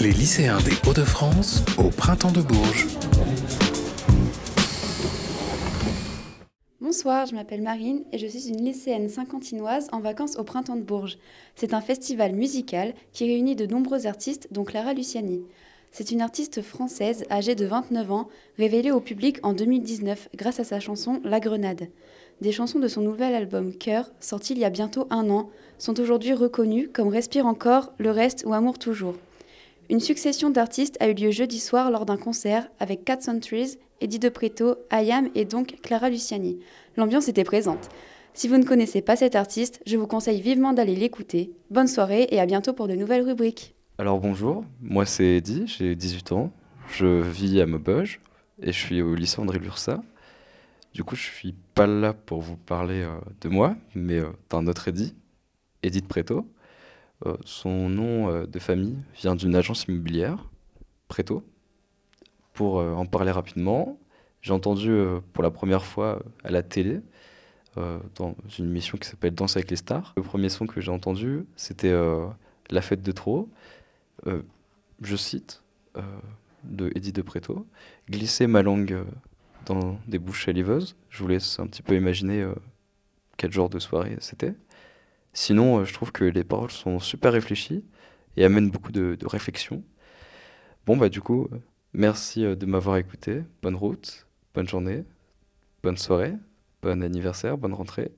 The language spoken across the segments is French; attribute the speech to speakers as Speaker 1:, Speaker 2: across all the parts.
Speaker 1: Les lycéens des Hauts-de-France au printemps de Bourges.
Speaker 2: Bonsoir, je m'appelle Marine et je suis une lycéenne saint-quentinoise en vacances au printemps de Bourges. C'est un festival musical qui réunit de nombreux artistes, dont Clara Luciani. C'est une artiste française âgée de 29 ans, révélée au public en 2019 grâce à sa chanson La Grenade. Des chansons de son nouvel album Cœur, sorti il y a bientôt un an, sont aujourd'hui reconnues comme Respire encore, Le Reste ou Amour toujours. Une succession d'artistes a eu lieu jeudi soir lors d'un concert avec Cat Centuries, Eddie De Preto, Ayam et donc Clara Luciani. L'ambiance était présente. Si vous ne connaissez pas cet artiste, je vous conseille vivement d'aller l'écouter. Bonne soirée et à bientôt pour de nouvelles rubriques.
Speaker 3: Alors bonjour, moi c'est Eddie, j'ai 18 ans, je vis à Maubeuge et je suis au lycée André Lursa. Du coup, je suis pas là pour vous parler euh, de moi, mais euh, d'un autre Eddie, Edith Preto. Euh, son nom de famille vient d'une agence immobilière, Preto. Pour en parler rapidement, j'ai entendu pour la première fois à la télé, dans une émission qui s'appelle Danse avec les stars. Le premier son que j'ai entendu, c'était La fête de trop. je cite de Edith de Preto, Glisser ma langue dans des bouches saliveuses. Je vous laisse un petit peu imaginer euh, quel genre de soirée c'était. Sinon, euh, je trouve que les paroles sont super réfléchies et amènent beaucoup de, de réflexion. Bon, bah du coup, merci euh, de m'avoir écouté. Bonne route, bonne journée, bonne soirée, bon anniversaire, bonne rentrée.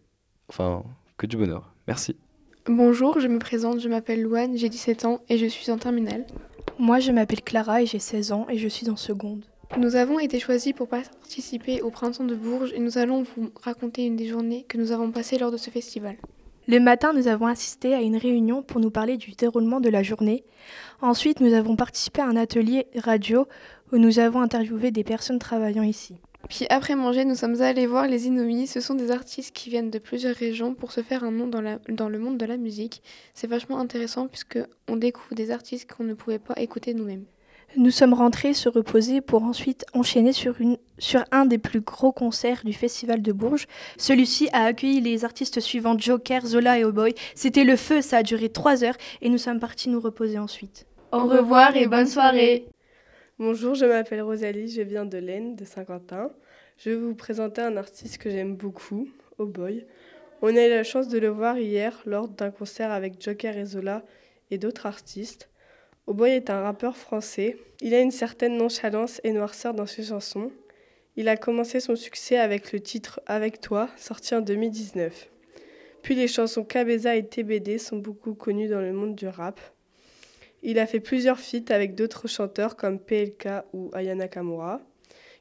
Speaker 3: Enfin, que du bonheur. Merci.
Speaker 4: Bonjour, je me présente, je m'appelle Louane, j'ai 17 ans et je suis en terminale.
Speaker 5: Moi, je m'appelle Clara et j'ai 16 ans et je suis en seconde.
Speaker 4: Nous avons été choisis pour participer au Printemps de Bourges et nous allons vous raconter une des journées que nous avons passées lors de ce festival.
Speaker 5: Le matin, nous avons assisté à une réunion pour nous parler du déroulement de la journée. Ensuite, nous avons participé à un atelier radio où nous avons interviewé des personnes travaillant ici.
Speaker 4: Puis après manger, nous sommes allés voir les Inuits. Ce sont des artistes qui viennent de plusieurs régions pour se faire un nom dans, dans le monde de la musique. C'est vachement intéressant puisque on découvre des artistes qu'on ne pouvait pas écouter nous-mêmes.
Speaker 5: Nous sommes rentrés se reposer pour ensuite enchaîner sur, une, sur un des plus gros concerts du Festival de Bourges. Celui-ci a accueilli les artistes suivants Joker, Zola et Oh Boy. C'était le feu, ça a duré trois heures et nous sommes partis nous reposer ensuite.
Speaker 6: Au revoir et bonne soirée.
Speaker 7: Bonjour, je m'appelle Rosalie, je viens de l'Aisne, de Saint-Quentin. Je vais vous présenter un artiste que j'aime beaucoup, Oh Boy. On a eu la chance de le voir hier lors d'un concert avec Joker et Zola et d'autres artistes. Boy est un rappeur français. Il a une certaine nonchalance et noirceur dans ses chansons. Il a commencé son succès avec le titre Avec toi, sorti en 2019. Puis les chansons Cabeza et TBD sont beaucoup connues dans le monde du rap. Il a fait plusieurs feats avec d'autres chanteurs comme PLK ou Ayana Kamura,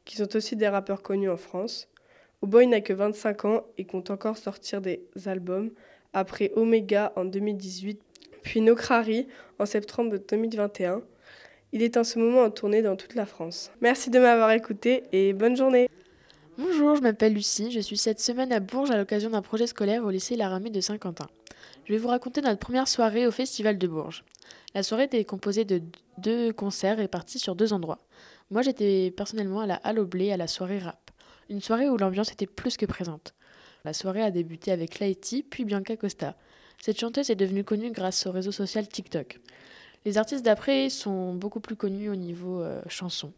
Speaker 7: qui sont aussi des rappeurs connus en France. Boy n'a que 25 ans et compte encore sortir des albums après Omega en 2018 puis Nokrari en septembre 2021. Il est en ce moment en tournée dans toute la France. Merci de m'avoir écouté et bonne journée.
Speaker 8: Bonjour, je m'appelle Lucie. Je suis cette semaine à Bourges à l'occasion d'un projet scolaire au lycée Laramée de Saint-Quentin. Je vais vous raconter notre première soirée au Festival de Bourges. La soirée était composée de deux concerts répartis sur deux endroits. Moi, j'étais personnellement à la Halle au Blé à la soirée rap. Une soirée où l'ambiance était plus que présente. La soirée a débuté avec Laïti, puis Bianca Costa. Cette chanteuse est devenue connue grâce au réseau social TikTok. Les artistes d'après sont beaucoup plus connus au niveau euh, chanson.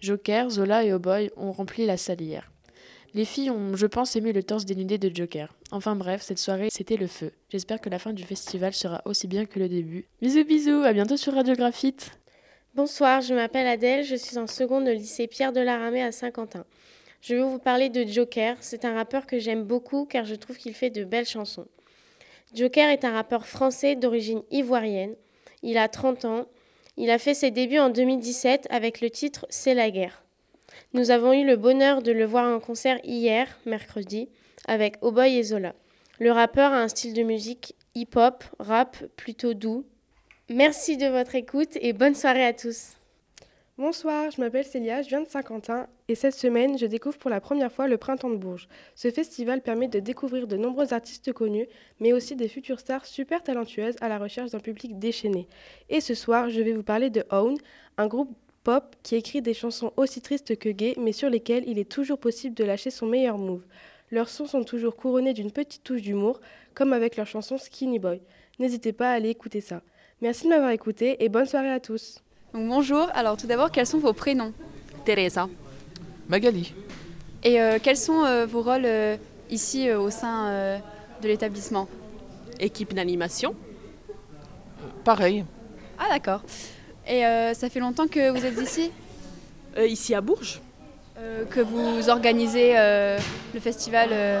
Speaker 8: Joker, Zola et Oh Boy ont rempli la salle hier. Les filles ont, je pense, aimé le torse dénudé de Joker. Enfin bref, cette soirée, c'était le feu. J'espère que la fin du festival sera aussi bien que le début. Bisous bisous, à bientôt sur Radio Graphite.
Speaker 9: Bonsoir, je m'appelle Adèle, je suis en seconde au lycée Pierre de la Ramée à Saint-Quentin. Je vais vous parler de Joker, c'est un rappeur que j'aime beaucoup car je trouve qu'il fait de belles chansons. Joker est un rappeur français d'origine ivoirienne. Il a 30 ans. Il a fait ses débuts en 2017 avec le titre C'est la guerre. Nous avons eu le bonheur de le voir en concert hier, mercredi, avec Oboy et Zola. Le rappeur a un style de musique hip-hop, rap plutôt doux. Merci de votre écoute et bonne soirée à tous.
Speaker 7: Bonsoir, je m'appelle Célia, je viens de Saint-Quentin et cette semaine, je découvre pour la première fois le Printemps de Bourges. Ce festival permet de découvrir de nombreux artistes connus, mais aussi des futures stars super talentueuses à la recherche d'un public déchaîné. Et ce soir, je vais vous parler de Own, un groupe pop qui écrit des chansons aussi tristes que gays, mais sur lesquelles il est toujours possible de lâcher son meilleur move. Leurs sons sont toujours couronnés d'une petite touche d'humour, comme avec leur chanson Skinny Boy. N'hésitez pas à aller écouter ça. Merci de m'avoir écouté et bonne soirée à tous.
Speaker 2: Donc, bonjour, alors tout d'abord, quels sont vos prénoms?
Speaker 10: Teresa.
Speaker 11: Magali.
Speaker 2: Et euh, quels sont euh, vos rôles euh, ici euh, au sein euh, de l'établissement?
Speaker 10: Équipe d'animation.
Speaker 11: Pareil.
Speaker 2: Ah d'accord. Et euh, ça fait longtemps que vous êtes ici?
Speaker 10: Euh, ici à Bourges.
Speaker 2: Euh, Que vous organisez euh, le festival euh,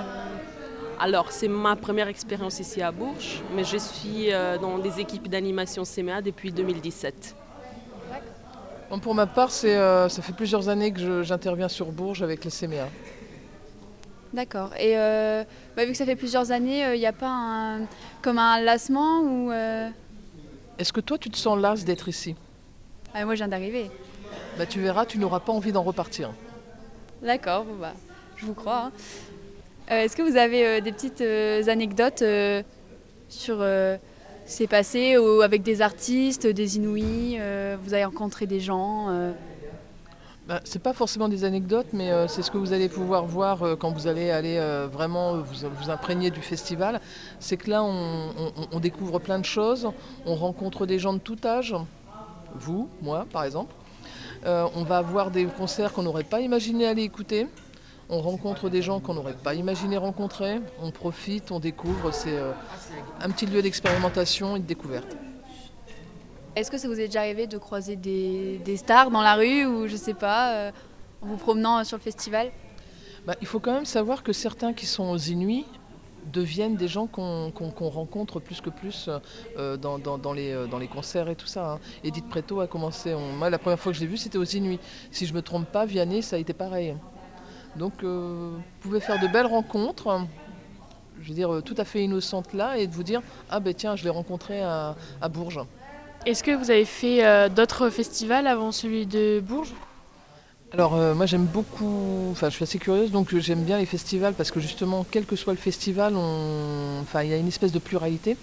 Speaker 10: Alors, c'est ma première expérience ici à Bourges, mais je suis euh, dans des équipes d'animation CMA depuis 2017.
Speaker 11: Bon, pour ma part, euh, ça fait plusieurs années que j'interviens sur Bourges avec les CMA.
Speaker 2: D'accord. Et euh, bah, vu que ça fait plusieurs années, il n'y a pas un, comme un lassement ou euh,
Speaker 11: Est-ce que toi, tu te sens las d'être ici?
Speaker 2: Ah, Moi, je viens d'arriver.
Speaker 11: bah, Tu verras, tu n'auras pas envie d'en repartir.
Speaker 2: D'accord, bon, bah, je vous crois. hein. Euh, Est-ce que vous avez euh, des petites euh, anecdotes euh, sur euh, s'est passé avec des artistes, des Inouïs euh, Vous avez rencontré des gens euh,
Speaker 11: Bah, c'est pas forcément des anecdotes, mais euh, c'est ce que vous allez pouvoir voir quand vous allez aller vraiment vous, imprégner du festival. C'est que là, on, on- découvre plein de choses, on rencontre des gens de tout âge, vous, moi par exemple. On va voir des concerts qu'on n'aurait pas imaginé aller écouter. On rencontre des gens qu'on n'aurait pas imaginé rencontrer. On profite, on découvre. C'est euh, un petit lieu d'expérimentation et de découverte.
Speaker 2: Est-ce que ça vous est déjà arrivé de croiser des, des stars dans la rue ou je sais pas, euh, en vous promenant euh, sur le festival?
Speaker 11: Bah, il faut quand même savoir que certains qui sont aux Inuits deviennent des gens qu'on rencontre plus que plus euh, dans, dans- dans les, dans les concerts et tout ça. hein. Edith Preto a commencé, on- moi la première fois que je l'ai vue c'était aux Inuits. Si je me trompe pas, Vianney ça a été pareil. Donc euh, vous pouvez faire de belles rencontres, je veux dire euh, tout à fait innocentes là, et de vous dire ah ben tiens je l'ai rencontré à, à Bourges.
Speaker 8: Est-ce que vous avez fait euh, d'autres festivals avant celui de Bourges?
Speaker 11: Alors euh, moi j'aime beaucoup, enfin je suis assez curieuse donc euh, j'aime bien les festivals parce que justement quel que soit le festival, enfin il y a une espèce de pluralité.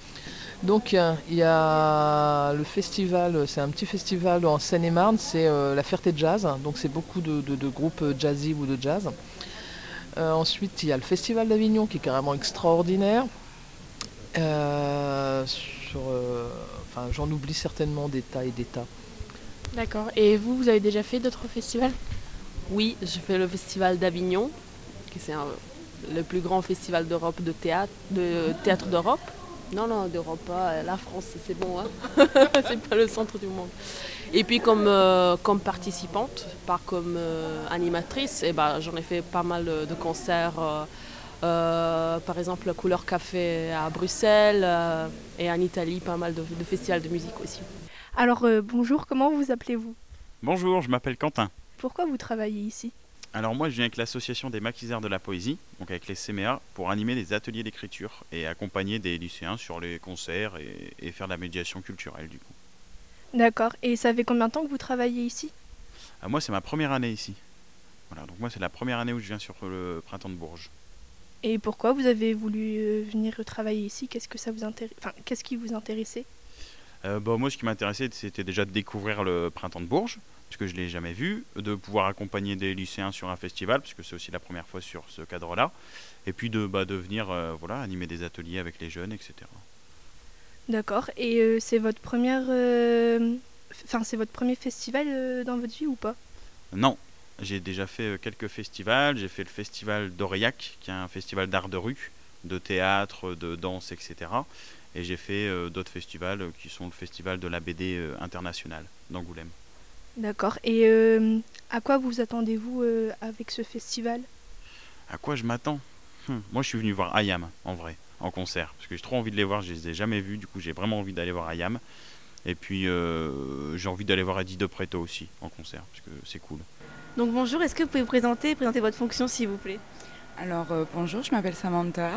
Speaker 11: Donc euh, il y a le festival, c'est un petit festival en Seine-et-Marne, c'est euh, la Ferté Jazz, donc c'est beaucoup de, groupes jazzy ou de jazz. Euh, ensuite il y a le Festival d'Avignon qui est carrément extraordinaire. Euh, euh, enfin j'en oublie certainement des tas et des tas.
Speaker 8: D'accord. Et vous, vous avez déjà fait d'autres festivals?
Speaker 10: Oui, je fais le festival d'Avignon, qui c'est le plus grand festival d'Europe de théâtre, de théâtre d'Europe. Non, non, d'Europe, pas. La France, c'est bon, hein. c'est pas le centre du monde. Et puis comme, euh, comme participante, pas comme euh, animatrice, eh ben, j'en ai fait pas mal de concerts. euh, par exemple, Couleur Café à Bruxelles et en Italie, pas mal de festivals de musique aussi.
Speaker 5: Alors euh, bonjour, comment vous appelez-vous?
Speaker 12: Bonjour, je m'appelle Quentin.
Speaker 5: Pourquoi vous travaillez ici?
Speaker 12: Alors moi je viens avec l'association des maquiseurs de la poésie, donc avec les CMA, pour animer des ateliers d'écriture et accompagner des lycéens sur les concerts et, et faire de la médiation culturelle du coup.
Speaker 5: D'accord. Et ça fait combien de temps que vous travaillez ici?
Speaker 12: Ah, moi c'est ma première année ici. Voilà, donc moi c'est la première année où je viens sur le printemps de Bourges.
Speaker 5: Et pourquoi vous avez voulu euh, venir travailler ici? Qu'est-ce que ça vous intéresse Enfin, qu'est-ce qui vous intéressait?
Speaker 12: Euh, bah, moi ce qui m'intéressait c'était déjà de découvrir le printemps de Bourges, puisque je ne l'ai jamais vu, de pouvoir accompagner des lycéens sur un festival, puisque c'est aussi la première fois sur ce cadre-là, et puis de, bah, de venir euh, voilà, animer des ateliers avec les jeunes, etc.
Speaker 5: D'accord. Et euh, c'est votre première, enfin c'est votre premier festival dans votre vie ou pas?
Speaker 12: Non, j'ai déjà fait quelques festivals. J'ai fait le festival d'Aurillac, qui est un festival d'art de rue, de théâtre, de danse, etc. Et j'ai fait euh, d'autres festivals euh, qui sont le festival de la BD euh, internationale d'Angoulême.
Speaker 5: D'accord. Et euh, à quoi vous attendez-vous euh, avec ce festival?
Speaker 12: À quoi je m'attends? Hum, Moi, je suis venu voir Ayam, en vrai, en concert. Parce que j'ai trop envie de les voir, je les ai jamais vus. Du coup, j'ai vraiment envie d'aller voir Ayam. Et puis, euh, j'ai envie d'aller voir Eddie De Preto aussi, en concert, parce que c'est cool.
Speaker 13: Donc bonjour, est-ce que vous pouvez vous présenter, présenter votre fonction s'il vous plaît?
Speaker 14: Alors euh, bonjour, je m'appelle Samantha.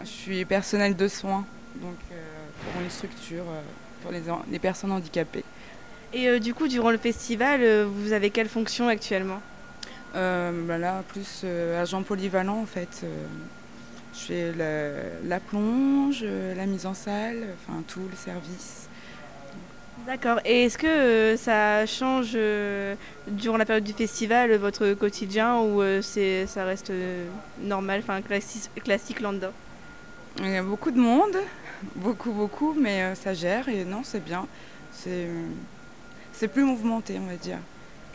Speaker 14: Je suis personnel de soins donc euh, pour une structure euh, pour les, personnes handicapées.
Speaker 13: Et euh, du coup, durant le festival, vous avez quelle fonction actuellement?
Speaker 14: Bah là, plus agent polyvalent en fait. je fais la, la plonge, la mise en salle, enfin tout le service.
Speaker 13: D'accord. Et est-ce que euh, ça change euh, durant la période du festival votre quotidien ou euh, c'est ça reste normal, enfin classique, classique lambda?
Speaker 14: Il y a beaucoup de monde, beaucoup beaucoup, mais euh, ça gère et non c'est bien. C'est c'est plus mouvementé, on va dire.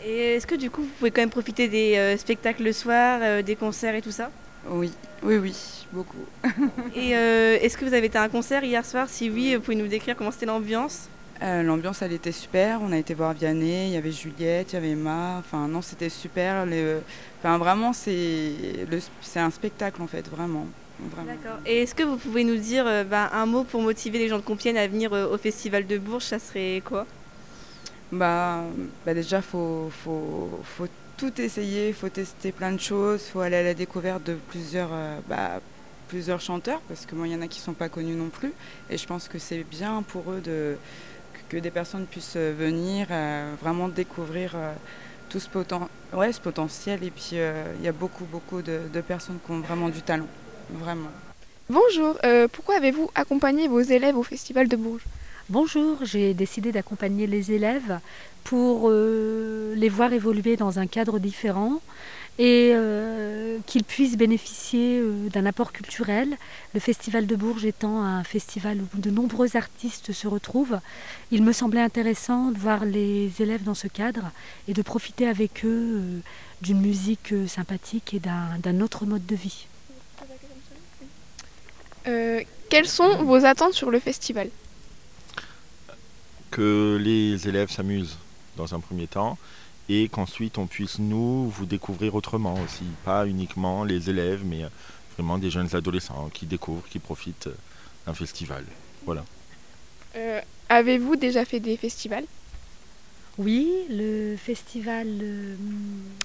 Speaker 13: Et est-ce que du coup, vous pouvez quand même profiter des euh, spectacles le soir, euh, des concerts et tout ça?
Speaker 14: Oui, oui, oui, beaucoup.
Speaker 13: Et euh, est-ce que vous avez été à un concert hier soir? Si oui, vous pouvez nous décrire comment c'était l'ambiance?
Speaker 14: L'ambiance, elle était super. On a été voir Vianney, il y avait Juliette, il y avait Emma. Enfin, non, c'était super. Les- Enfin, vraiment, c'est le- c'est un spectacle, en fait, vraiment.
Speaker 13: D'accord. Et est-ce que vous pouvez nous dire euh, bah, un mot pour motiver les gens de Compiègne à venir euh, au Festival de Bourges? Ça serait quoi?
Speaker 14: Bah, bah déjà, faut, faut, faut tout essayer, il faut tester plein de choses, il faut aller à la découverte de plusieurs, euh, bah, plusieurs chanteurs, parce que moi, il y en a qui ne sont pas connus non plus. Et je pense que c'est bien pour eux de, que des personnes puissent venir vraiment découvrir tout ce, poten- ouais, ce potentiel. Et puis, il y a beaucoup, beaucoup de, de personnes qui ont vraiment du talent, vraiment.
Speaker 4: Bonjour, euh, pourquoi avez-vous accompagné vos élèves au Festival de Bourges?
Speaker 15: Bonjour, j'ai décidé d'accompagner les élèves pour euh, les voir évoluer dans un cadre différent et euh, qu'ils puissent bénéficier euh, d'un apport culturel. Le Festival de Bourges étant un festival où de nombreux artistes se retrouvent, il me semblait intéressant de voir les élèves dans ce cadre et de profiter avec eux euh, d'une musique sympathique et d'un autre mode de vie.
Speaker 4: Euh, Quelles sont vos attentes sur le festival?
Speaker 16: Que les élèves s'amusent dans un premier temps et qu'ensuite on puisse nous vous découvrir autrement aussi, pas uniquement les élèves, mais vraiment des jeunes adolescents qui découvrent, qui profitent d'un festival. Voilà.
Speaker 4: Euh, Avez-vous déjà fait des festivals?
Speaker 15: Oui, le festival euh,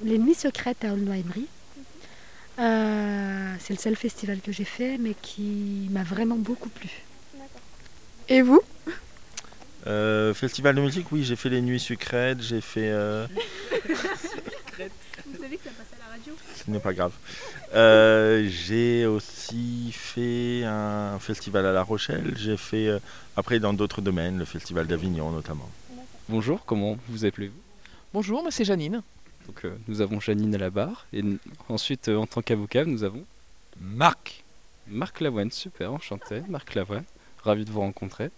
Speaker 15: Les Nuits Secrètes à Aulnoy-Emery. Euh, c'est le seul festival que j'ai fait, mais qui m'a vraiment beaucoup plu.
Speaker 4: Et vous?
Speaker 16: Euh, festival de musique, oui, j'ai fait les nuits sucrètes, j'ai fait. euh,
Speaker 13: Vous savez que ça passe à la radio?
Speaker 16: Ce n'est pas grave. Euh, j'ai aussi fait un festival à La Rochelle. J'ai fait euh, après dans d'autres domaines, le festival d'Avignon notamment.
Speaker 17: Bonjour, comment vous appelez-vous?
Speaker 11: Bonjour, moi c'est Janine.
Speaker 17: Donc euh, nous avons Janine à la barre et ensuite euh, en tant qu'avocat nous avons
Speaker 1: Marc.
Speaker 17: Marc Lavoine, super, enchanté, Marc Lavoine, ravi de vous rencontrer.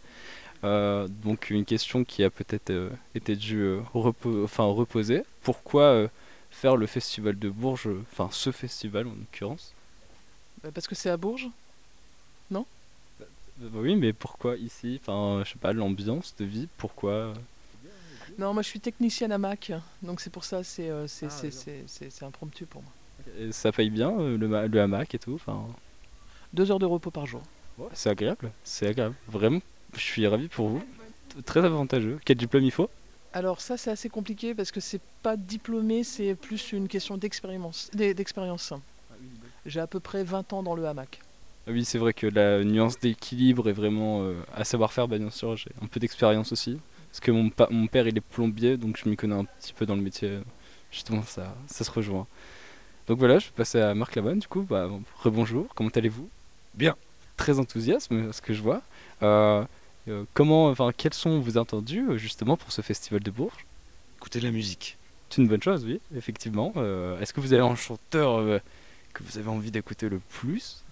Speaker 17: Euh, donc une question qui a peut-être euh, été due euh, repo- enfin, reposer. Pourquoi euh, faire le festival de Bourges, enfin ce festival en l'occurrence?
Speaker 11: Bah, Parce que c'est à Bourges Non?
Speaker 17: Bah Oui, mais pourquoi ici? Enfin, je sais pas, l'ambiance de vie, pourquoi? euh,
Speaker 11: Non, moi je suis technicienne à Mac, donc c'est pour ça, c'est euh, c'est-
Speaker 17: Ah,
Speaker 11: c'est-
Speaker 17: d'accord.
Speaker 11: c'est- c'est- c'est impromptu pour moi.
Speaker 17: et Ça paye bien euh, le, ma- le hamac et tout enfin,
Speaker 11: Deux heures de repos par jour.
Speaker 17: C'est agréable, c'est agréable. Vraiment, je suis ravi pour vous. Très avantageux. Quel diplôme il faut?
Speaker 11: Alors ça c'est assez compliqué parce que c'est pas diplômé, c'est plus une question d'expérience. d'e- d'expérience. J'ai à peu près 20 ans dans le hamac.
Speaker 17: Ah Oui, c'est vrai que la nuance d'équilibre est vraiment euh, à savoir faire. Bah, bien sûr, j'ai un peu d'expérience aussi. Parce que mon, pa- mon père, il est plombier, donc je m'y connais un petit peu dans le métier. Justement, ça, ça se rejoint. Donc voilà, je vais passer à Marc Lavoine, du coup. Bah, rebonjour, comment allez-vous?
Speaker 1: Bien.
Speaker 17: Très enthousiasme, ce que je vois. Euh, euh, comment, enfin, quels sont vos attendus, euh, justement, pour ce festival de Bourges?
Speaker 1: Écoutez de la musique.
Speaker 17: C'est une bonne chose, oui, effectivement. Euh, Est-ce que vous avez un chanteur que vous avez envie d'écouter le plus?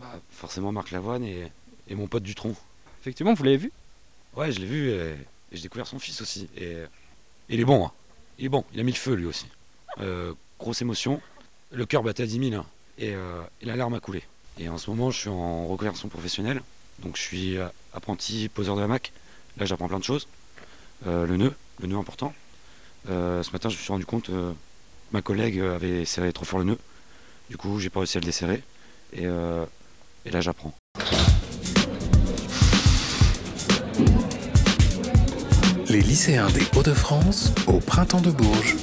Speaker 1: Bah, forcément Marc Lavoine et, et mon pote Dutronc.
Speaker 17: Effectivement, vous l'avez vu?
Speaker 1: Ouais, je l'ai vu et, et j'ai découvert son fils aussi. Et, il est bon, hein. il est bon, il a mis le feu lui aussi. Euh, grosse émotion, le cœur battait à 10 000 hein. et, euh, la larme a coulé. Et en ce moment, je suis en reconversion professionnelle, donc je suis euh, apprenti poseur de hamac. Là, j'apprends plein de choses. Euh, le nœud, le nœud important. Ce matin, je me suis rendu compte, ma collègue avait serré trop fort le nœud. Du coup, j'ai pas réussi à le desserrer. Et là, j'apprends.
Speaker 18: Les lycéens des Hauts-de-France au printemps de Bourges.